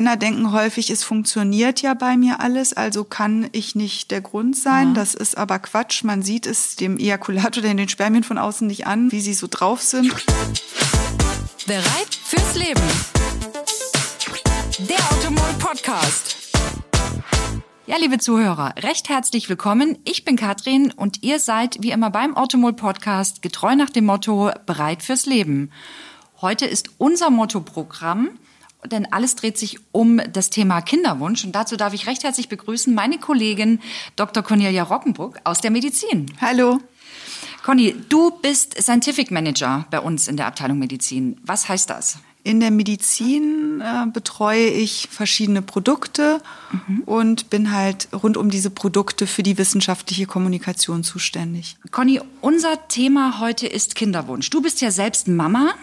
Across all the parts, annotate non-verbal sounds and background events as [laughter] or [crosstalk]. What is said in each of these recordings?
Männer denken häufig, es funktioniert ja bei mir alles, also kann ich nicht der Grund sein. Ja. Das ist aber Quatsch. Man sieht es dem Ejakulat oder den Spermien von außen nicht an, wie sie so drauf sind. Bereit fürs Leben. Der Automol Podcast. Ja, liebe Zuhörer, recht herzlich willkommen. Ich bin Katrin und ihr seid wie immer beim Automol Podcast getreu nach dem Motto bereit fürs Leben. Heute ist unser Mottoprogramm denn alles dreht sich um das Thema Kinderwunsch. Und dazu darf ich recht herzlich begrüßen meine Kollegin Dr. Cornelia Rockenburg aus der Medizin. Hallo. Conny, du bist Scientific Manager bei uns in der Abteilung Medizin. Was heißt das? In der Medizin äh, betreue ich verschiedene Produkte mhm. und bin halt rund um diese Produkte für die wissenschaftliche Kommunikation zuständig. Conny, unser Thema heute ist Kinderwunsch. Du bist ja selbst Mama.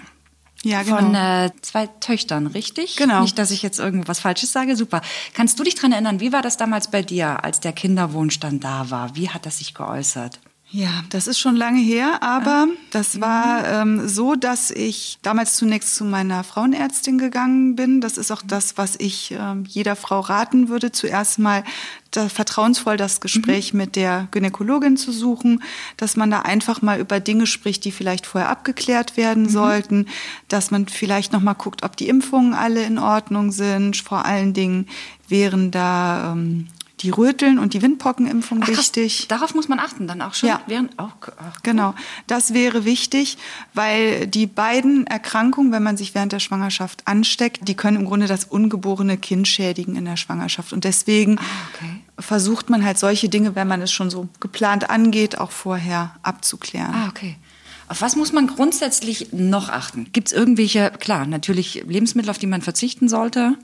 Ja, genau. Von äh, zwei Töchtern, richtig? Genau. Nicht, dass ich jetzt irgendwas Falsches sage. Super. Kannst du dich daran erinnern, wie war das damals bei dir, als der Kinderwunsch dann da war? Wie hat das sich geäußert? Ja, das ist schon lange her, aber das war ähm, so, dass ich damals zunächst zu meiner Frauenärztin gegangen bin. Das ist auch das, was ich ähm, jeder Frau raten würde, zuerst mal da, vertrauensvoll das Gespräch mhm. mit der Gynäkologin zu suchen, dass man da einfach mal über Dinge spricht, die vielleicht vorher abgeklärt werden mhm. sollten, dass man vielleicht noch mal guckt, ob die Impfungen alle in Ordnung sind. Vor allen Dingen wären da ähm, die Röteln und die Windpockenimpfung ach, wichtig. Darauf muss man achten dann auch schon. Ja, während, oh, ach, genau. Das wäre wichtig, weil die beiden Erkrankungen, wenn man sich während der Schwangerschaft ansteckt, die können im Grunde das ungeborene Kind schädigen in der Schwangerschaft. Und deswegen ah, okay. versucht man halt solche Dinge, wenn man es schon so geplant angeht, auch vorher abzuklären. Ah, okay. Auf was muss man grundsätzlich noch achten? Gibt es irgendwelche, klar, natürlich Lebensmittel, auf die man verzichten sollte?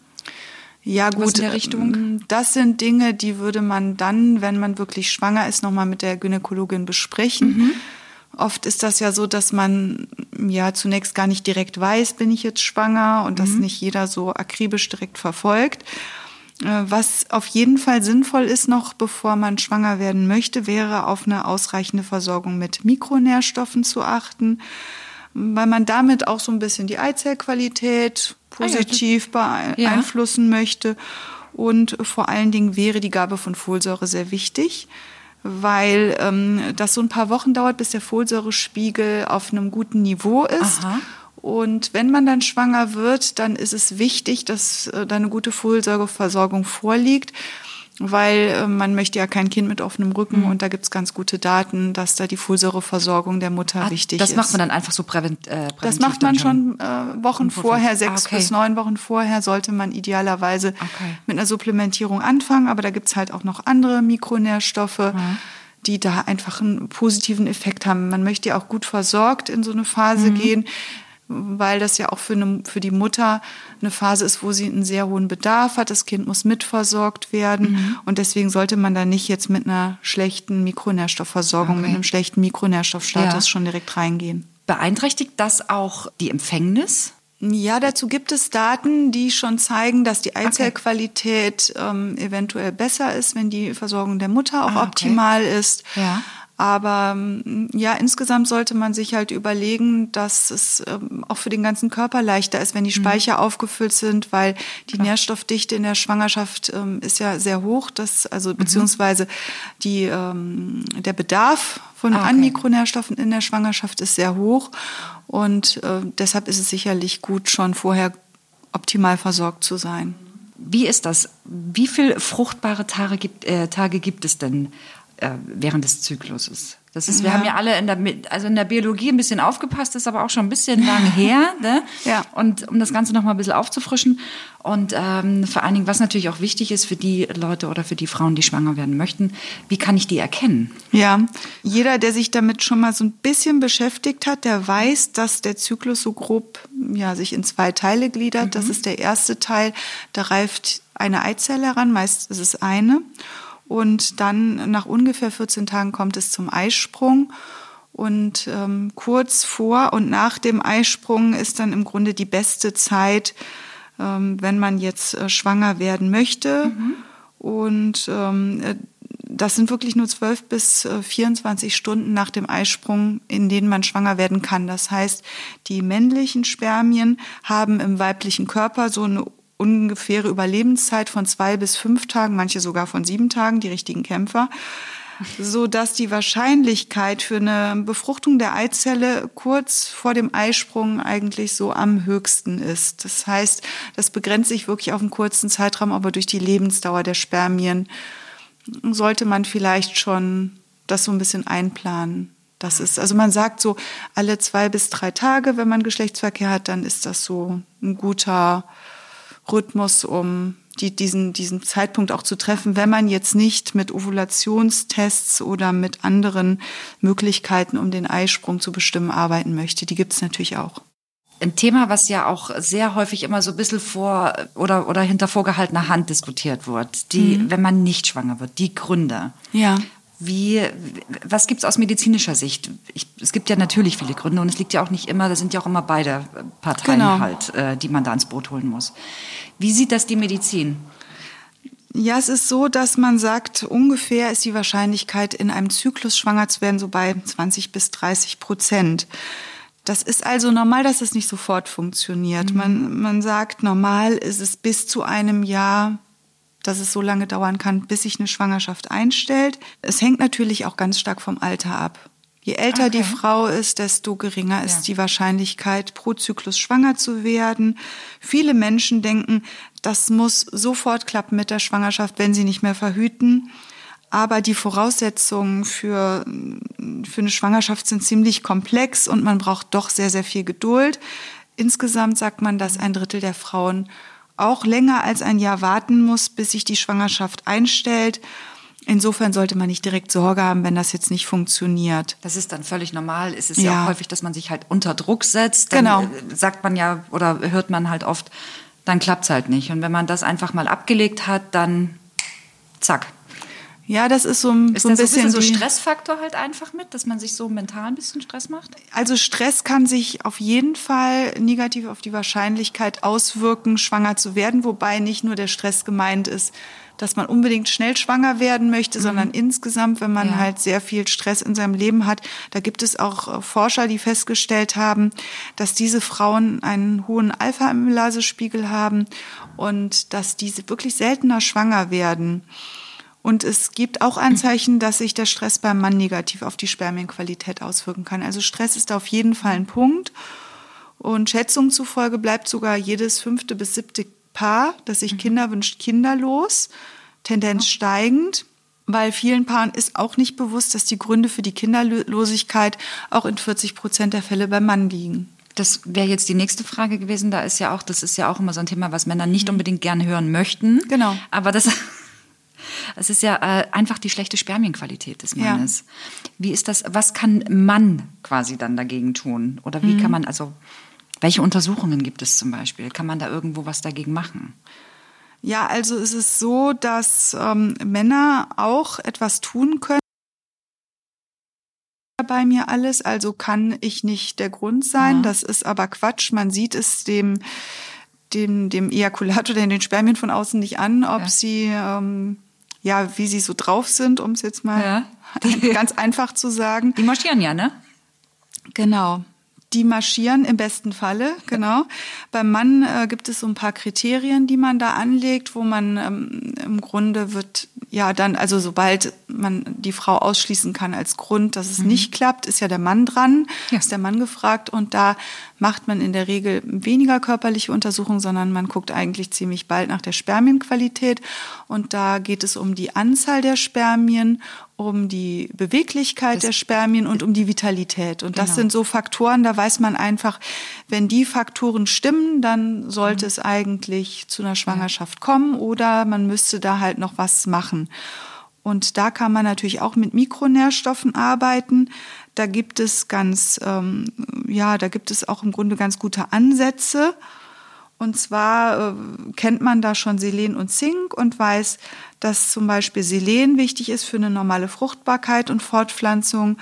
Ja gut, ähm, das sind Dinge, die würde man dann, wenn man wirklich schwanger ist, nochmal mit der Gynäkologin besprechen. Mhm. Oft ist das ja so, dass man ja zunächst gar nicht direkt weiß, bin ich jetzt schwanger und mhm. das nicht jeder so akribisch direkt verfolgt. Äh, was auf jeden Fall sinnvoll ist noch, bevor man schwanger werden möchte, wäre auf eine ausreichende Versorgung mit Mikronährstoffen zu achten, weil man damit auch so ein bisschen die Eizellqualität positiv beeinflussen ja. möchte. Und vor allen Dingen wäre die Gabe von Folsäure sehr wichtig, weil ähm, das so ein paar Wochen dauert, bis der Folsäurespiegel auf einem guten Niveau ist. Aha. Und wenn man dann schwanger wird, dann ist es wichtig, dass äh, da eine gute Folsäureversorgung vorliegt weil äh, man möchte ja kein Kind mit offenem Rücken mhm. und da gibt's ganz gute Daten, dass da die Folsäureversorgung der Mutter ah, wichtig das ist. Das macht man dann einfach so prävent, äh, präventiv? Das macht man schon äh, Wochen vorher, sechs ah, okay. bis neun Wochen vorher sollte man idealerweise okay. mit einer Supplementierung anfangen, aber da gibt's halt auch noch andere Mikronährstoffe. Mhm die da einfach einen positiven Effekt haben. Man möchte ja auch gut versorgt in so eine Phase mhm. gehen weil das ja auch für, eine, für die Mutter eine Phase ist, wo sie einen sehr hohen Bedarf hat. Das Kind muss mitversorgt werden mhm. und deswegen sollte man da nicht jetzt mit einer schlechten Mikronährstoffversorgung, okay. mit einem schlechten Mikronährstoffstatus ja. schon direkt reingehen. Beeinträchtigt das auch die Empfängnis? Ja, dazu gibt es Daten, die schon zeigen, dass die Eizellqualität okay. ähm, eventuell besser ist, wenn die Versorgung der Mutter auch ah, okay. optimal ist. Ja. Aber mm, ja, insgesamt sollte man sich halt überlegen, dass es ähm, auch für den ganzen Körper leichter ist, wenn die mhm. Speicher mhm. aufgefüllt sind, weil die Klar. Nährstoffdichte in der Schwangerschaft ähm, ist ja sehr hoch, das, also mhm. beziehungsweise die, ähm, der Bedarf von ah, okay. an Mikronährstoffen in der Schwangerschaft ist sehr hoch. Und äh, deshalb ist es sicherlich gut, schon vorher optimal versorgt zu sein. Wie ist das? Wie viele fruchtbare Tage gibt, äh, Tage gibt es denn äh, während des Zykluses. Das ist, wir ja. haben ja alle in der, also in der Biologie ein bisschen aufgepasst, ist aber auch schon ein bisschen lang [laughs] her. Ne? ja. Und um das Ganze noch mal ein bisschen aufzufrischen. Und ähm, vor allen Dingen, was natürlich auch wichtig ist für die Leute oder für die Frauen, die schwanger werden möchten, wie kann ich die erkennen? Ja, jeder, der sich damit schon mal so ein bisschen beschäftigt hat, der weiß, dass der Zyklus so grob ja, sich in zwei Teile gliedert. Mhm. Das ist der erste Teil, da reift eine Eizelle heran, meist ist es eine. Und dann nach ungefähr 14 Tagen kommt es zum Eisprung. Und ähm, kurz vor und nach dem Eisprung ist dann im Grunde die beste Zeit, ähm, wenn man jetzt äh, schwanger werden möchte. Mhm. Und ähm, äh, das sind wirklich nur 12 bis 24 äh, Stunden nach dem Eisprung, in denen man schwanger werden kann. Das heißt, die männlichen Spermien haben im weiblichen Körper so eine ungefähre Überlebenszeit von zwei bis fünf Tagen, manche sogar von sieben Tagen, die richtigen Kämpfer so dass die Wahrscheinlichkeit für eine Befruchtung der Eizelle kurz vor dem Eisprung eigentlich so am höchsten ist. Das heißt, das begrenzt sich wirklich auf einen kurzen Zeitraum, aber durch die Lebensdauer der Spermien sollte man vielleicht schon das so ein bisschen einplanen. Das ist, also man sagt so, alle zwei bis drei Tage, wenn man Geschlechtsverkehr hat, dann ist das so ein guter Rhythmus, um die, diesen, diesen Zeitpunkt auch zu treffen, wenn man jetzt nicht mit Ovulationstests oder mit anderen Möglichkeiten, um den Eisprung zu bestimmen, arbeiten möchte. Die gibt es natürlich auch. Ein Thema, was ja auch sehr häufig immer so ein bisschen vor oder, oder hinter vorgehaltener Hand diskutiert wird, die, mhm. wenn man nicht schwanger wird, die Gründe. Ja. Wie, was gibt es aus medizinischer Sicht? Ich, es gibt ja natürlich viele Gründe und es liegt ja auch nicht immer, da sind ja auch immer beide Parteien genau. halt, äh, die man da ins Boot holen muss. Wie sieht das die Medizin? Ja, es ist so, dass man sagt, ungefähr ist die Wahrscheinlichkeit, in einem Zyklus schwanger zu werden, so bei 20 bis 30 Prozent. Das ist also normal, dass es nicht sofort funktioniert. Mhm. Man, man sagt, normal ist es bis zu einem Jahr dass es so lange dauern kann, bis sich eine Schwangerschaft einstellt. Es hängt natürlich auch ganz stark vom Alter ab. Je älter okay. die Frau ist, desto geringer ist ja. die Wahrscheinlichkeit, pro Zyklus schwanger zu werden. Viele Menschen denken, das muss sofort klappen mit der Schwangerschaft, wenn sie nicht mehr verhüten. Aber die Voraussetzungen für, für eine Schwangerschaft sind ziemlich komplex und man braucht doch sehr, sehr viel Geduld. Insgesamt sagt man, dass ein Drittel der Frauen auch länger als ein Jahr warten muss, bis sich die Schwangerschaft einstellt. Insofern sollte man nicht direkt Sorge haben, wenn das jetzt nicht funktioniert. Das ist dann völlig normal. Es ist ja, ja auch häufig, dass man sich halt unter Druck setzt. Dann genau. Äh, sagt man ja oder hört man halt oft, dann klappt es halt nicht. Und wenn man das einfach mal abgelegt hat, dann zack. Ja, das ist so ein, ist so ein bisschen, so, ein bisschen so Stressfaktor halt einfach mit, dass man sich so mental ein bisschen Stress macht. Also Stress kann sich auf jeden Fall negativ auf die Wahrscheinlichkeit auswirken, schwanger zu werden, wobei nicht nur der Stress gemeint ist, dass man unbedingt schnell schwanger werden möchte, mhm. sondern insgesamt, wenn man ja. halt sehr viel Stress in seinem Leben hat. Da gibt es auch äh, Forscher, die festgestellt haben, dass diese Frauen einen hohen Alpha-Amylasespiegel haben und dass diese wirklich seltener schwanger werden. Und es gibt auch Anzeichen, dass sich der Stress beim Mann negativ auf die Spermienqualität auswirken kann. Also Stress ist auf jeden Fall ein Punkt. Und Schätzungen zufolge bleibt sogar jedes fünfte bis siebte Paar, das sich mhm. Kinder wünscht, kinderlos, Tendenz steigend, weil vielen Paaren ist auch nicht bewusst, dass die Gründe für die Kinderlosigkeit auch in 40 Prozent der Fälle beim Mann liegen. Das wäre jetzt die nächste Frage gewesen. Da ist ja auch, das ist ja auch immer so ein Thema, was Männer nicht mhm. unbedingt gerne hören möchten. Genau. Aber das es ist ja äh, einfach die schlechte Spermienqualität des Mannes. Ja. Wie ist das, was kann man quasi dann dagegen tun? Oder wie mhm. kann man, also, welche Untersuchungen gibt es zum Beispiel? Kann man da irgendwo was dagegen machen? Ja, also es ist so, dass ähm, Männer auch etwas tun können bei mir alles, also kann ich nicht der Grund sein. Ja. Das ist aber Quatsch. Man sieht es dem, dem, dem Ejakulat oder den Spermien von außen nicht an, ob ja. sie ähm, ja, wie sie so drauf sind, um es jetzt mal ja. [laughs] ganz einfach zu sagen. Die marschieren ja, ne? Genau. Die marschieren im besten Falle, genau. Beim Mann äh, gibt es so ein paar Kriterien, die man da anlegt, wo man ähm, im Grunde wird ja, dann, also sobald man die Frau ausschließen kann als Grund, dass es mhm. nicht klappt, ist ja der Mann dran, ja. ist der Mann gefragt und da macht man in der Regel weniger körperliche Untersuchungen, sondern man guckt eigentlich ziemlich bald nach der Spermienqualität und da geht es um die Anzahl der Spermien, um die Beweglichkeit das der Spermien und um die Vitalität. Und genau. das sind so Faktoren, da weiß man einfach, wenn die Faktoren stimmen, dann sollte mhm. es eigentlich zu einer Schwangerschaft kommen oder man müsste da halt noch was machen. Und da kann man natürlich auch mit Mikronährstoffen arbeiten. Da gibt es ganz, ähm, ja, da gibt es auch im Grunde ganz gute Ansätze. Und zwar äh, kennt man da schon Selen und Zink und weiß, dass zum Beispiel Selen wichtig ist für eine normale Fruchtbarkeit und Fortpflanzung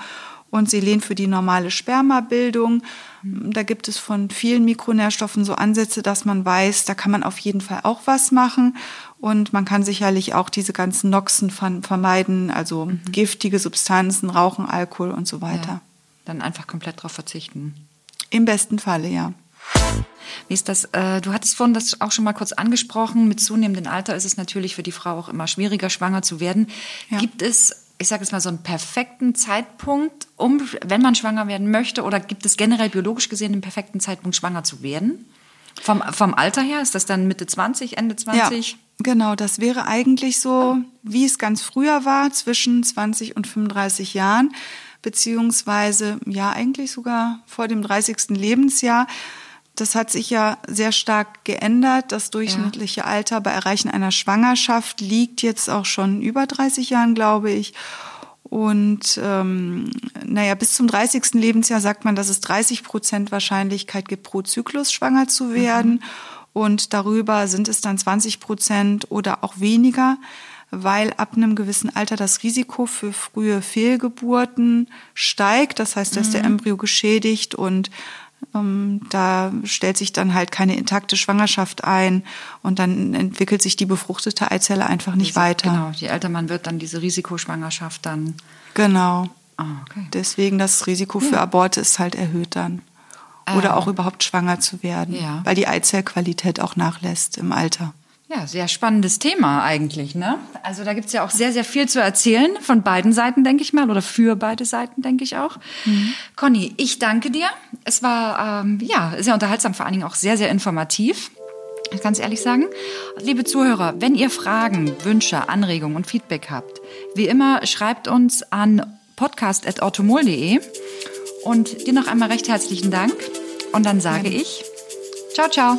und Selen für die normale Spermabildung. Da gibt es von vielen Mikronährstoffen so Ansätze, dass man weiß, da kann man auf jeden Fall auch was machen. Und man kann sicherlich auch diese ganzen Noxen vermeiden, also mhm. giftige Substanzen, Rauchen, Alkohol und so weiter. Ja, dann einfach komplett darauf verzichten. Im besten Falle, ja. Wie ist das? Äh, du hattest vorhin das auch schon mal kurz angesprochen. Mit zunehmendem Alter ist es natürlich für die Frau auch immer schwieriger, schwanger zu werden. Ja. Gibt es ich sage jetzt mal, so einen perfekten Zeitpunkt, um, wenn man schwanger werden möchte? Oder gibt es generell biologisch gesehen einen perfekten Zeitpunkt, schwanger zu werden? Vom, vom Alter her, ist das dann Mitte 20, Ende 20? Ja, genau, das wäre eigentlich so, wie es ganz früher war, zwischen 20 und 35 Jahren, beziehungsweise ja eigentlich sogar vor dem 30. Lebensjahr. Das hat sich ja sehr stark geändert. Das durchschnittliche ja. Alter bei Erreichen einer Schwangerschaft liegt jetzt auch schon über 30 Jahren, glaube ich. Und ähm, naja, bis zum 30. Lebensjahr sagt man, dass es 30 Prozent Wahrscheinlichkeit gibt, pro Zyklus schwanger zu mhm. werden. Mhm. Und darüber sind es dann 20 Prozent oder auch weniger, weil ab einem gewissen Alter das Risiko für frühe Fehlgeburten steigt. Das heißt, dass mhm. der Embryo geschädigt und da stellt sich dann halt keine intakte Schwangerschaft ein und dann entwickelt sich die befruchtete Eizelle einfach nicht diese, weiter. Genau, je älter man wird, dann diese Risikoschwangerschaft dann. Genau. Ah, okay. Deswegen das Risiko für Aborte ist halt erhöht dann. Oder ähm, auch überhaupt schwanger zu werden, ja. weil die Eizellqualität auch nachlässt im Alter. Ja, sehr spannendes Thema eigentlich, ne? Also da gibt's ja auch sehr, sehr viel zu erzählen, von beiden Seiten, denke ich mal, oder für beide Seiten, denke ich auch. Mhm. Conny, ich danke dir. Es war ähm, ja sehr unterhaltsam, vor allen Dingen auch sehr, sehr informativ. Ganz ehrlich sagen. Liebe Zuhörer, wenn ihr Fragen, Wünsche, Anregungen und Feedback habt, wie immer schreibt uns an podcast.automol.de und dir noch einmal recht herzlichen Dank. Und dann sage ich, ciao, ciao.